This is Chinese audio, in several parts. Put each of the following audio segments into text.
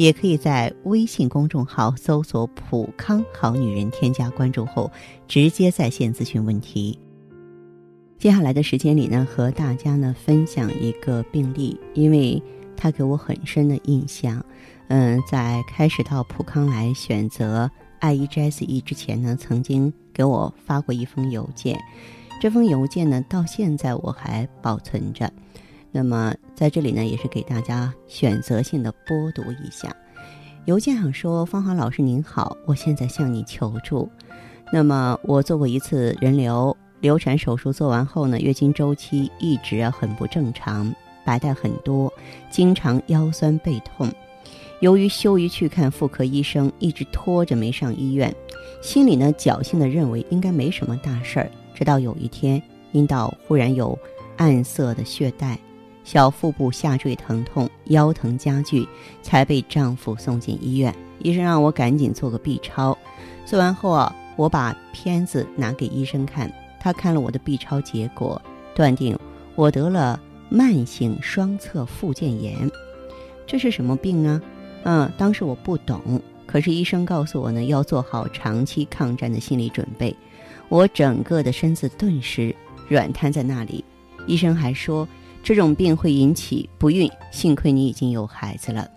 也可以在微信公众号搜索“普康好女人”，添加关注后直接在线咨询问题。接下来的时间里呢，和大家呢分享一个病例，因为他给我很深的印象。嗯，在开始到普康来选择爱伊 GSE 之前呢，曾经给我发过一封邮件，这封邮件呢到现在我还保存着。那么在这里呢，也是给大家选择性的播读一下。邮件上说：“芳华老师您好，我现在向你求助。那么我做过一次人流流产手术，做完后呢，月经周期一直啊很不正常，白带很多，经常腰酸背痛。由于羞于去看妇科医生，一直拖着没上医院，心里呢侥幸的认为应该没什么大事儿。直到有一天，阴道忽然有暗色的血带。”小腹部下坠疼痛，腰疼加剧，才被丈夫送进医院。医生让我赶紧做个 B 超。做完后啊，我把片子拿给医生看，他看了我的 B 超结果，断定我得了慢性双侧附件炎。这是什么病啊？嗯，当时我不懂，可是医生告诉我呢，要做好长期抗战的心理准备。我整个的身子顿时软瘫在那里。医生还说。这种病会引起不孕，幸亏你已经有孩子了。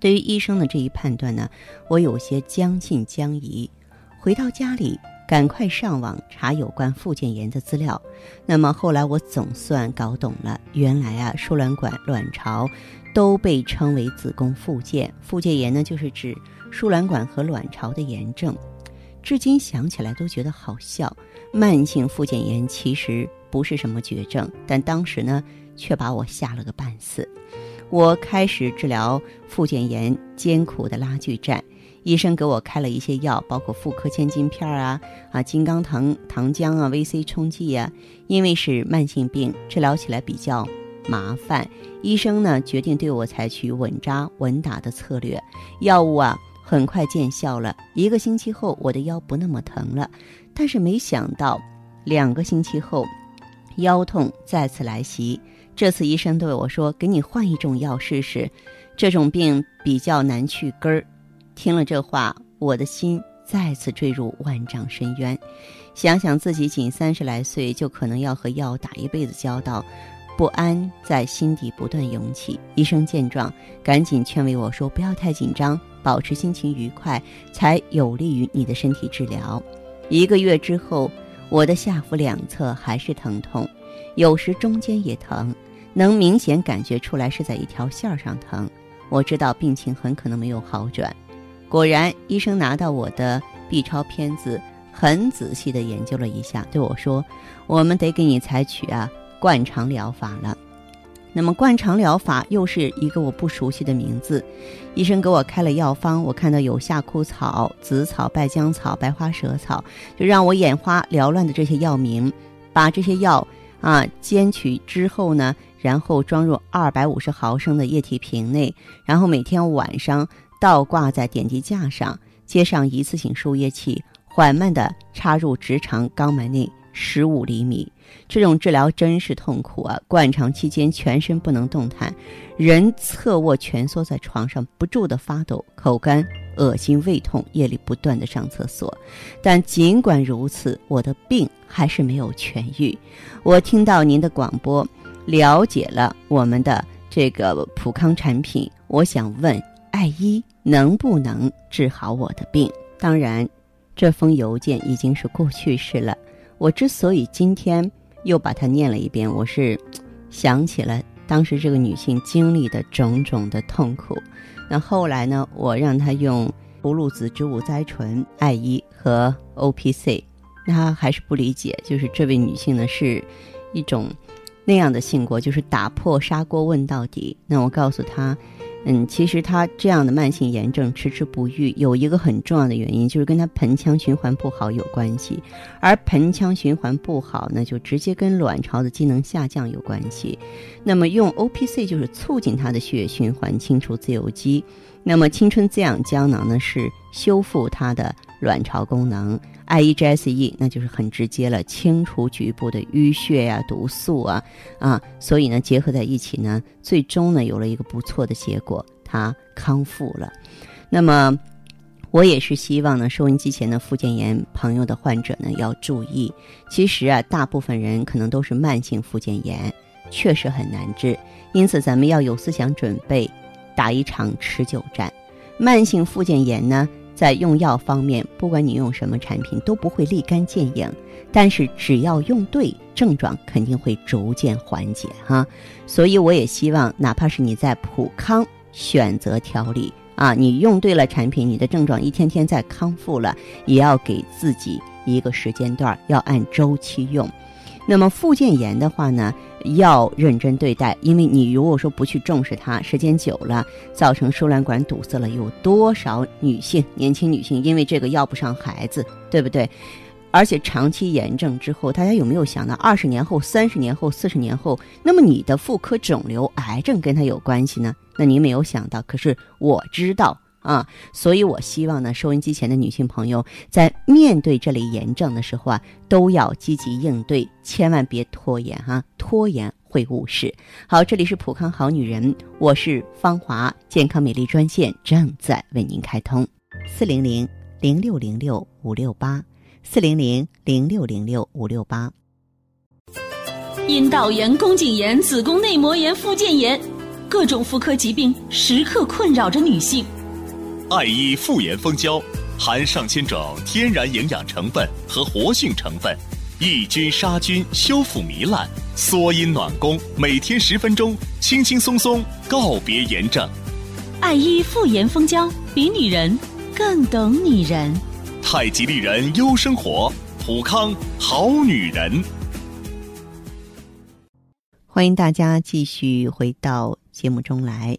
对于医生的这一判断呢，我有些将信将疑。回到家里，赶快上网查有关附件炎的资料。那么后来我总算搞懂了，原来啊，输卵管、卵巢都被称为子宫附件。附件炎呢，就是指输卵管和卵巢的炎症。至今想起来都觉得好笑。慢性附件炎其实不是什么绝症，但当时呢。却把我吓了个半死。我开始治疗附件炎，艰苦的拉锯战。医生给我开了一些药，包括妇科千金片啊、啊金刚糖糖浆啊、VC 冲剂呀。因为是慢性病，治疗起来比较麻烦。医生呢决定对我采取稳扎稳打的策略。药物啊很快见效了，一个星期后我的腰不那么疼了。但是没想到，两个星期后，腰痛再次来袭。这次医生对我说：“给你换一种药试试，这种病比较难去根儿。”听了这话，我的心再次坠入万丈深渊。想想自己仅三十来岁，就可能要和药打一辈子交道，不安在心底不断涌起。医生见状，赶紧劝慰我说：“不要太紧张，保持心情愉快，才有利于你的身体治疗。”一个月之后，我的下腹两侧还是疼痛，有时中间也疼。能明显感觉出来是在一条线上疼，我知道病情很可能没有好转。果然，医生拿到我的 B 超片子，很仔细地研究了一下，对我说：“我们得给你采取啊灌肠疗法了。”那么灌肠疗法又是一个我不熟悉的名字。医生给我开了药方，我看到有夏枯草、紫草、败姜草、白花蛇草，就让我眼花缭乱的这些药名，把这些药啊煎取之后呢。然后装入二百五十毫升的液体瓶内，然后每天晚上倒挂在点滴架上，接上一次性输液器，缓慢地插入直肠肛门内十五厘米。这种治疗真是痛苦啊！灌肠期间全身不能动弹，人侧卧蜷缩在床上，不住地发抖，口干、恶心、胃痛，夜里不断地上厕所。但尽管如此，我的病还是没有痊愈。我听到您的广播。了解了我们的这个普康产品，我想问爱医能不能治好我的病？当然，这封邮件已经是过去式了。我之所以今天又把它念了一遍，我是想起了当时这个女性经历的种种的痛苦。那后来呢，我让她用葫芦籽植物甾醇、爱伊和 O P C，她还是不理解，就是这位女性呢是一种。那样的性格就是打破砂锅问到底。那我告诉她，嗯，其实他这样的慢性炎症迟迟不愈，有一个很重要的原因，就是跟他盆腔循环不好有关系。而盆腔循环不好呢，就直接跟卵巢的机能下降有关系。那么用 O P C 就是促进他的血液循环，清除自由基。那么青春滋养胶囊呢，是修复他的卵巢功能。I E G S E 那就是很直接了，清除局部的淤血呀、毒素啊啊，所以呢，结合在一起呢，最终呢有了一个不错的结果，他康复了。那么，我也是希望呢，收音机前的附件炎朋友的患者呢要注意，其实啊，大部分人可能都是慢性附件炎，确实很难治，因此咱们要有思想准备，打一场持久战。慢性附件炎呢？在用药方面，不管你用什么产品，都不会立竿见影。但是只要用对，症状肯定会逐渐缓解哈。所以我也希望，哪怕是你在普康选择调理啊，你用对了产品，你的症状一天天在康复了，也要给自己一个时间段，要按周期用。那么附件炎的话呢？要认真对待，因为你如果说不去重视它，时间久了造成输卵管堵塞了，有多少女性、年轻女性因为这个要不上孩子，对不对？而且长期炎症之后，大家有没有想到，二十年后、三十年后、四十年后，那么你的妇科肿瘤、癌症跟它有关系呢？那您没有想到，可是我知道。啊，所以我希望呢，收音机前的女性朋友在面对这类炎症的时候啊，都要积极应对，千万别拖延哈，拖延会误事。好，这里是普康好女人，我是芳华，健康美丽专线正在为您开通，四零零零六零六五六八，四零零零六零六五六八。阴道炎、宫颈炎、子宫内膜炎、附件炎，各种妇科疾病时刻困扰着女性。爱伊妇炎蜂胶含上千种天然营养成分和活性成分，抑菌杀菌、修复糜烂、缩阴暖宫，每天十分钟，轻轻松松告别炎症。爱伊妇炎蜂胶比女人更懂女人。太极丽人优生活，普康好女人。欢迎大家继续回到节目中来。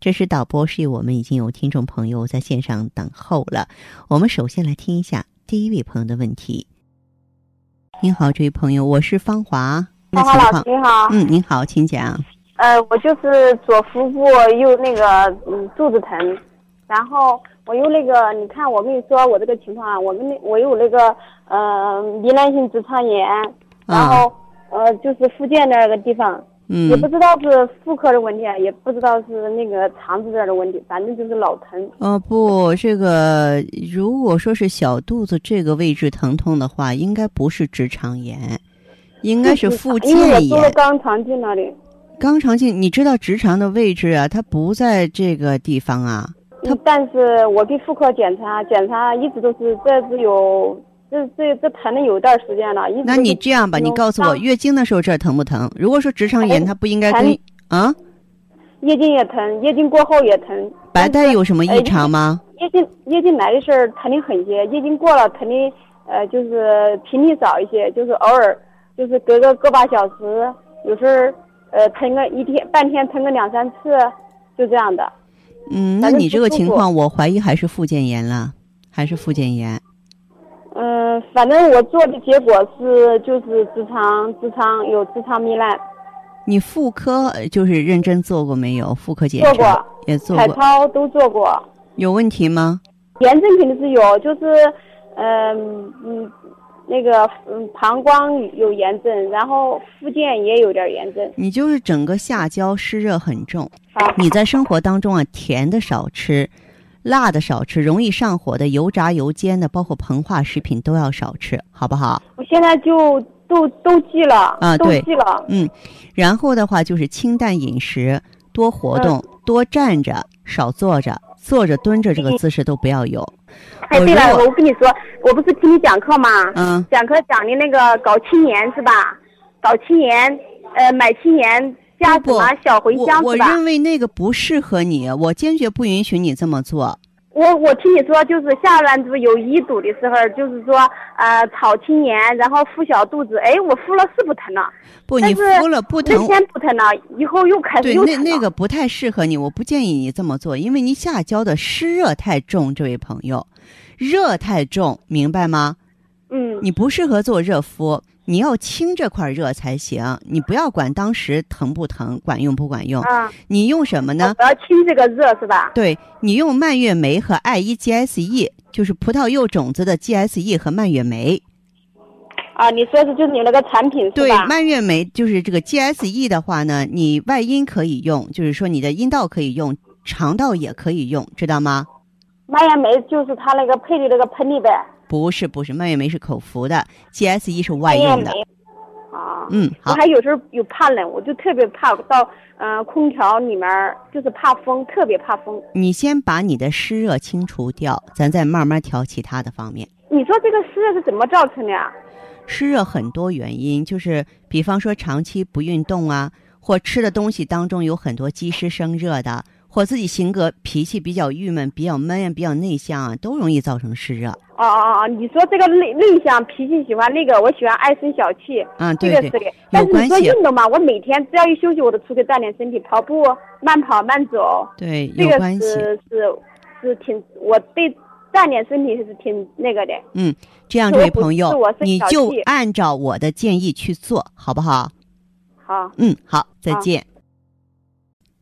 这是导播示意，我们已经有听众朋友在线上等候了。我们首先来听一下第一位朋友的问题。您好，这位朋友，我是芳华。芳华老师，你好。嗯，您好，请讲。呃，我就是左腹部又那个嗯肚子疼，然后我又那个，你看我跟你说我这个情况啊，我们那我有那个呃糜烂性直肠炎，然后呃就是附件那个地方。嗯，也不知道是妇科的问题啊，也不知道是那个肠子这儿的问题，反正就是老疼。哦不，这个如果说是小肚子这个位置疼痛的话，应该不是直肠炎，应该是附件炎。因为我肛肠镜那里。肛肠镜，你知道直肠的位置啊？它不在这个地方啊。它，但是我给妇科检查，检查一直都是这只有。这这这疼了有段时间了，那你这样吧，你告诉我月经的时候这儿疼不疼？如果说直肠炎，它不应该跟啊？月经也疼，月经过后也疼。白带有什么异常吗？月经月经来的时候疼的很些，月经过了疼的呃就是频率少一些，就是偶尔就是隔个个把小时，有时候呃疼个一天半天疼个两三次，就这样的。嗯，那你这个情况，我怀疑还是附件炎了，还是附件炎。嗯，反正我做的结果是，就是直肠直肠有直肠糜烂。你妇科就是认真做过没有？妇科检查做过，也做过，彩超都做过。有问题吗？炎症肯定是有，就是，嗯嗯，那个嗯膀胱有炎症，然后附件也有点炎症。你就是整个下焦湿热很重。好。你在生活当中啊，甜的少吃。辣的少吃，容易上火的、油炸油煎的，包括膨化食品都要少吃，好不好？我现在就都都记了啊，都记了。嗯，然后的话就是清淡饮食，多活动，多站着，少坐着，坐着、蹲着这个姿势都不要有。哎，对了，我跟你说，我不是听你讲课吗？嗯，讲课讲的那个搞青年是吧？搞青年，呃，买青年加什不么小茴香？我我认为那个不适合你，我坚决不允许你这么做。我我听你说，就是下卵子有淤堵的时候，就是说呃炒青盐，然后敷小肚子，哎，我敷了是不疼了，不，你敷了不那疼，天不疼了，以后又开始对，又疼了。那那个不太适合你，我不建议你这么做，因为你下焦的湿热太重，这位朋友，热太重，明白吗？嗯，你不适合做热敷，你要清这块热才行。你不要管当时疼不疼，管用不管用，啊，你用什么呢？我要清这个热是吧？对你用蔓越莓和艾依 GSE，就是葡萄柚种子的 GSE 和蔓越莓。啊，你说是就是你那个产品是对，吧？蔓越莓就是这个 GSE 的话呢，你外阴可以用，就是说你的阴道可以用，肠道也可以用，知道吗？蔓越莓就是它那个配的那个喷的呗，不是不是，蔓越莓是口服的，GSE 是外用的莓。。啊，嗯，好，我还有时候有怕冷，我就特别怕到嗯、呃空调里面儿，就是怕风，特别怕风。你先把你的湿热清除掉，咱再慢慢调其他的方面。你说这个湿热是怎么造成的呀？湿热很多原因，就是比方说长期不运动啊，或吃的东西当中有很多积湿生热的，或自己性格脾气比较郁闷、比较闷啊、比较内向啊，都容易造成湿热。哦哦哦，你说这个内内向，脾气喜欢那个，我喜欢爱生小气，嗯，对对这个是的。但是你说运动嘛，我每天只要一休息，我都出去锻炼身体，跑步、慢跑、慢走，对，这个有关系。是是是挺，我对锻炼身体是挺那个的。嗯，这样，这位朋友你就按照我的建议去做，好不好？好，嗯，好，再好见。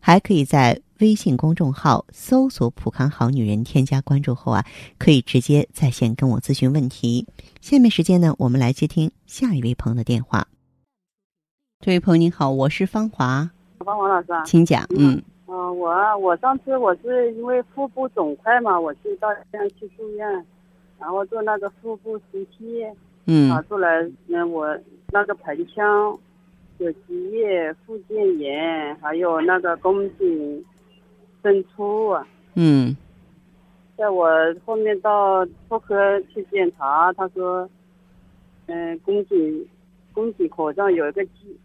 还可以在微信公众号搜索“普康好女人”，添加关注后啊，可以直接在线跟我咨询问题。下面时间呢，我们来接听下一位朋友的电话。这位朋友您好，我是芳华，方华老师啊，请讲。嗯嗯、我啊我上次我是因为腹部肿块嘛，我去到医院去住院，然后做那个腹部 CT，嗯啊，做来嗯我那个盆腔有积液、附件炎，还有那个宫颈渗出啊。嗯在我后面到妇科去检查，他说，嗯、宫颈宫颈口上有一个积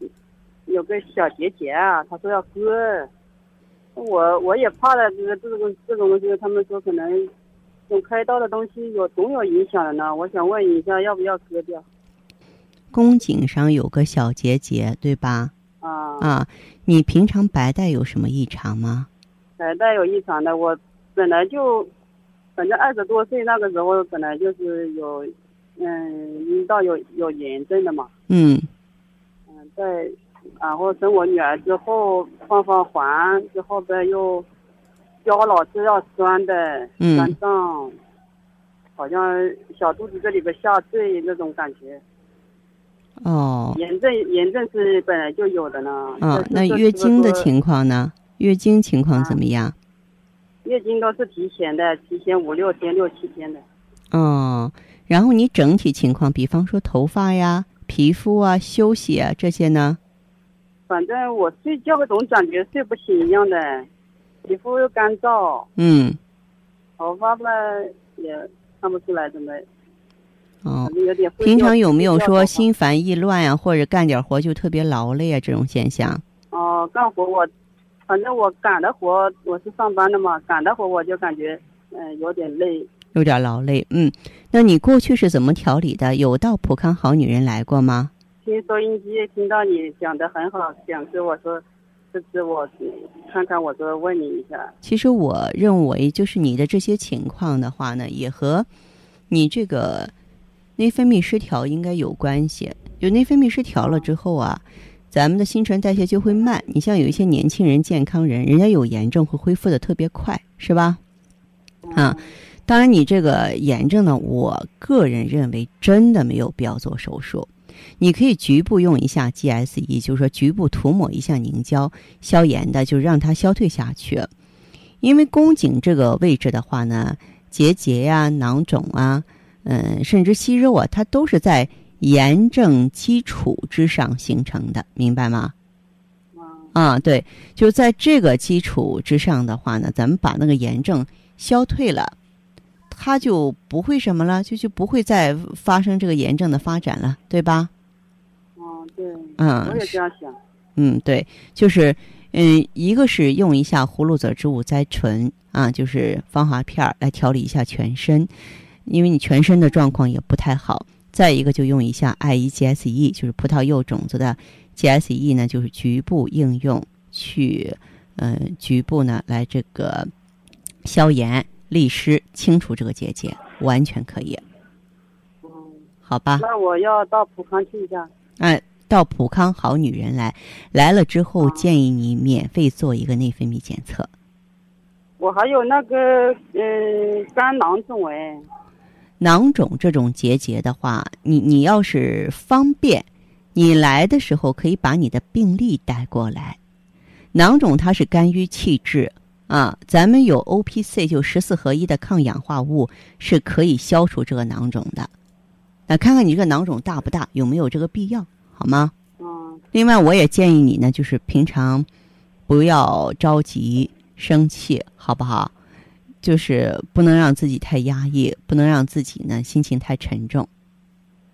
有个小结节啊，他说要割。我我也怕了，这个这种这种东西，他们说可能用开刀的东西有总有影响的呢。我想问一下，要不要割掉？宫颈上有个小结节，对吧？啊，啊，你平常白带有什么异常吗？白带有异常的，我本来就，反正二十多岁那个时候本来就是有，嗯，阴道有有炎症的嘛。嗯嗯，在然后生我女儿之后放放环之后边，又腰老是要酸的，嗯酸胀，好像小肚子这里边下坠那种感觉。哦，炎症炎症是本来就有的呢。啊这，那月经的情况呢？月经情况怎么样？月经都是提前的，提前五六天、六七天的。哦，然后你整体情况，比方说头发呀、皮肤啊、休息啊这些呢？反正我睡觉总感觉睡不醒一样的，皮肤又干燥，嗯，头发吧也看不出来怎么，哦平常有没有说心烦意乱呀、或者干点活就特别劳累啊这种现象？哦，干活我，反正我干的活，我是上班的嘛，干的活我就感觉，嗯、有点累。有点劳累，嗯，那你过去是怎么调理的？有到普康好女人来过吗？听收音机听到你讲的很好，讲师我说，这次我嗯看看，我说问你一下。其实我认为，就是你的这些情况的话呢，也和你这个内分泌失调应该有关系。有内分泌失调了之后啊，咱们的新陈代谢就会慢。你像有一些年轻人、健康人，人家有炎症会恢复的特别快，是吧？啊，当然你这个炎症呢，我个人认为真的没有必要做手术。你可以局部用一下 GSE，就是说局部涂抹一下凝胶消炎的，就让它消退下去。因为宫颈这个位置的话呢，结节呀、囊肿啊，嗯，甚至息肉啊，它都是在炎症基础之上形成的，明白吗？啊，对，就在这个基础之上的话呢，咱们把那个炎症消退了，它就不会什么了，就就不会再发生这个炎症的发展了，对吧？嗯，对。嗯，我也这样想。嗯，对，就是嗯，一个是用一下葫芦籽植物甾醇啊，就是芳华片儿来调理一下全身，因为你全身的状况也不太好。再一个就用一下 I E G S E，就是葡萄柚种子的 G S E 呢，就是局部应用去，嗯，局部呢来这个消炎、利湿、清除这个结节，完全可以。嗯，好吧。那我要到普康去一下。哎，到普康好女人来，来了之后建议你免费做一个内分泌检测。我还有那个嗯肝囊肿哎。囊肿这种结节的话，你你要是方便，你来的时候可以把你的病历带过来。囊肿它是肝郁气滞啊，咱们有 O P C 就十四合一的抗氧化物是可以消除这个囊肿的。那看看你这个囊肿大不大，有没有这个必要，好吗？嗯。另外，我也建议你呢，就是平常不要着急生气，好不好？就是不能让自己太压抑，不能让自己呢心情太沉重。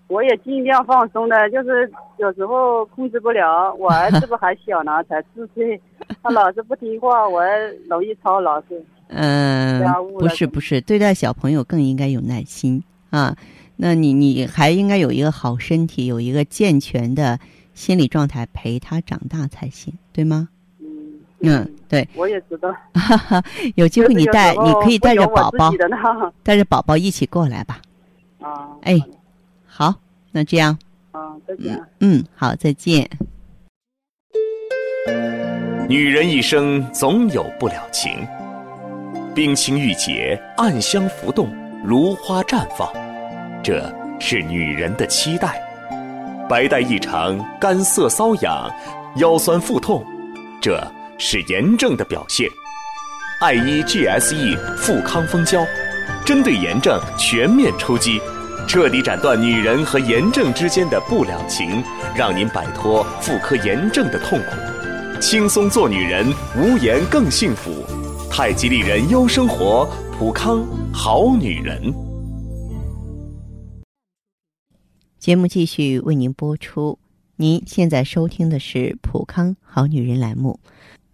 我也尽量放松的，就是有时候控制不了。我 儿子不还小呢，才四岁，他老是不听话，我容易操劳是。嗯，不是不是，对待小朋友更应该有耐心啊。那你你还应该有一个好身体，有一个健全的心理状态陪他长大才行，对吗？嗯，对，我也知道。有机会你带，你可以带着宝宝，带 带着宝宝一起过来吧。啊，哎，好，那这样。啊，再见。嗯，好，再见。女人一生总有不了情，冰清玉洁，暗香浮动，如花绽放，这是女人的期待。白带异常，干涩瘙痒，腰酸腹痛，这。是炎症的表现，I E G S E 富康蜂胶，针对炎症全面出击，彻底斩断女人和炎症之间的不了情，让您摆脱妇科炎症的痛苦，轻松做女人，无炎更幸福。太极丽人优生活，普康好女人。节目继续为您播出，您现在收听的是普康好女人栏目。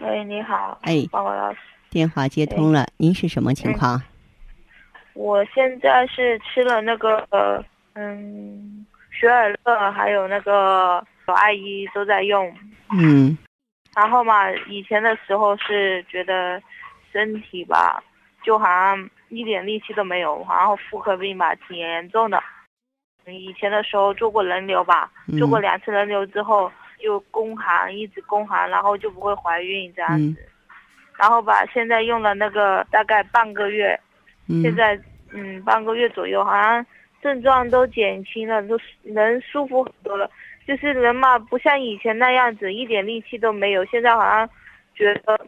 喂，你好。哎，报告老师，电话接通了，您是什么情况？我现在是吃了那个嗯，雪尔乐，还有那个阿姨都在用。嗯。然后嘛，以前的时候是觉得身体吧，就好像一点力气都没有，然后妇科病吧挺严重的。以前的时候做过人流吧，做过两次人流之后。就宫寒，一直宫寒，然后就不会怀孕这样子，然后吧，现在用了那个大概半个月，现在嗯半个月左右，好像症状都减轻了，都人舒服很多了，就是人嘛不像以前那样子一点力气都没有，现在好像觉得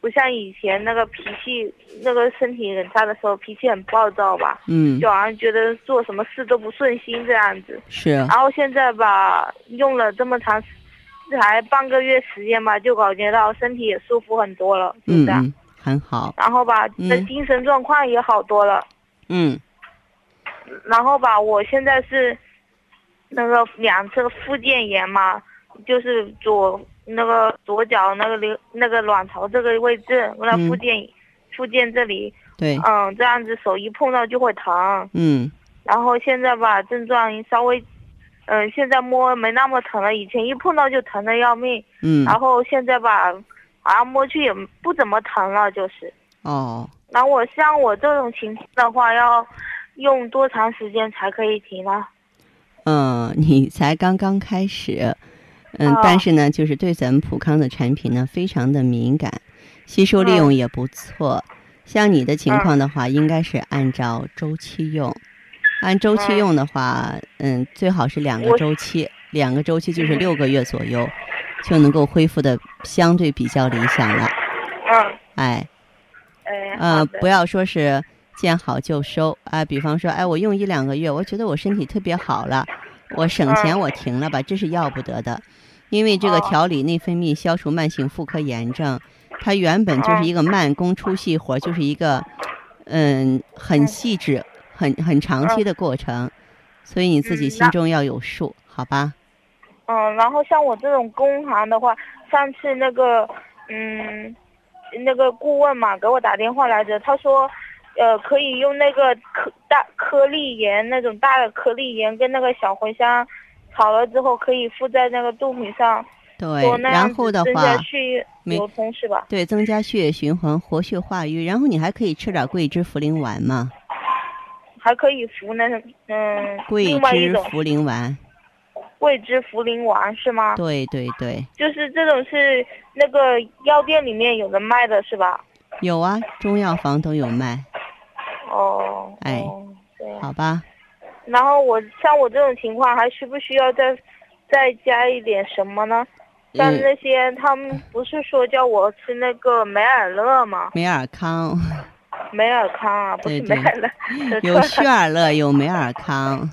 不像以前那个脾气，那个身体很差的时候脾气很暴躁吧，嗯，就好像觉得做什么事都不顺心这样子，是，啊。然后现在吧用了这么长时。才半个月时间吧，就感觉到身体也舒服很多了，嗯嗯，很好。然后吧，的精神状况也好多了。嗯。然后吧，我现在是那个两侧附件炎嘛，就是左那个左脚那个流那个卵巢这个位置，那附件附件这里。对。嗯，这样子手一碰到就会疼。嗯。然后现在吧，症状稍微嗯，现在摸没那么疼了，以前一碰到就疼的要命。嗯，然后现在吧，好像摸去也不怎么疼了，就是。哦，那我像我这种情况的话，要用多长时间才可以停呢？嗯，你才刚刚开始，嗯，哦但是呢，就是对咱们普康的产品呢，非常的敏感，吸收利用也不错。像你的情况的话，应该是按照周期用，按周期嗯。用的话，嗯，最好是两个周期，两个周期就是六个月左右，就能够恢复的相对比较理想了。嗯，哎，哎，呃，不要说是见好就收啊、比方说，哎，我用一两个月，我觉得我身体特别好了，我省钱嗯。我停了吧，这是要不得的，因为这个哦调理内分泌、消除慢性妇科炎症，它原本就是一个慢工出细活，就是一个嗯很细致、很很长期的过程，所以你自己心中要有数，好吧？嗯，然后像我这种工行的话，上次那个，嗯，那个顾问嘛给我打电话来着，他说，呃，可以用那个颗大颗粒盐那种大的颗粒盐跟那个小茴香炒了之后，可以敷在那个肚皮上，对然后的话加，血液流通是吧？对，增加血液循环，活血化瘀，然后你还可以吃点桂枝茯苓丸嘛，还可以服那种，嗯，桂枝茯苓丸，桂枝茯苓丸是吗？对对对，就是这种是那个药店里面有的卖的是吧？有啊，中药房都有卖，哦，哎哦，这样。好吧？然后我像我这种情况，还需不需要再再加一点什么呢？像嗯那些他们不是说叫我吃那个美尔乐吗？美尔康美尔康啊，不是美尔乐，有血尔乐，有美尔康，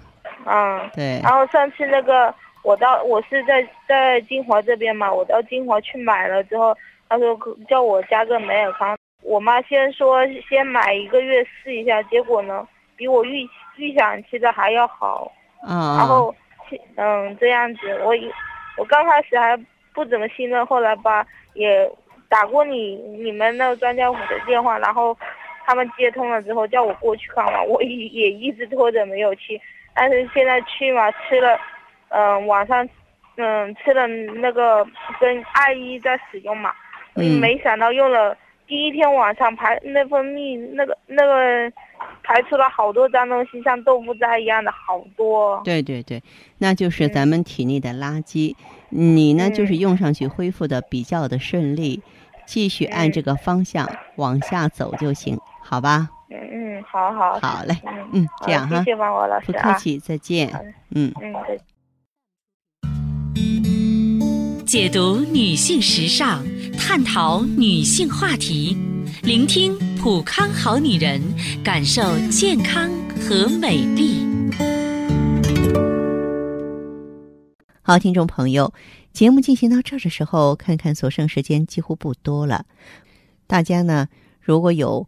嗯。对然后上次那个我到我是在在金华这边嘛，我到金华去买了之后，他说叫我加个美尔康。我妈先说先买一个月试一下，结果呢比我预预想期的还要好。然啊，后，嗯，这样子，我以我刚开始还不怎么信任，后来吧也打过你你们那个专家府的电话，然后他们接通了之后叫我过去看嘛，我也也一直拖着没有去，但是现在去嘛吃了，嗯、晚上嗯吃了那个跟艾依在使用嘛，嗯。没想到用了第一天晚上排内分泌那个那个排出了好多脏东西，像豆腐渣一样的好多。对对对，那就是嗯。咱们体内的垃圾。你呢，就是嗯用上去恢复的比较的顺利，继续按嗯。这个方向往下走就行，好吧？嗯嗯，好好好嘞，嗯嗯，这样哈谢，谢王国老不师啊，客气，再见。嗯。嗯，再见。解读女性时尚，探讨女性话题，聆听普康好女人，感受健康和美丽。好，听众朋友，节目进行到这儿的时候，看看所剩时间几乎不多了。大家呢，如果有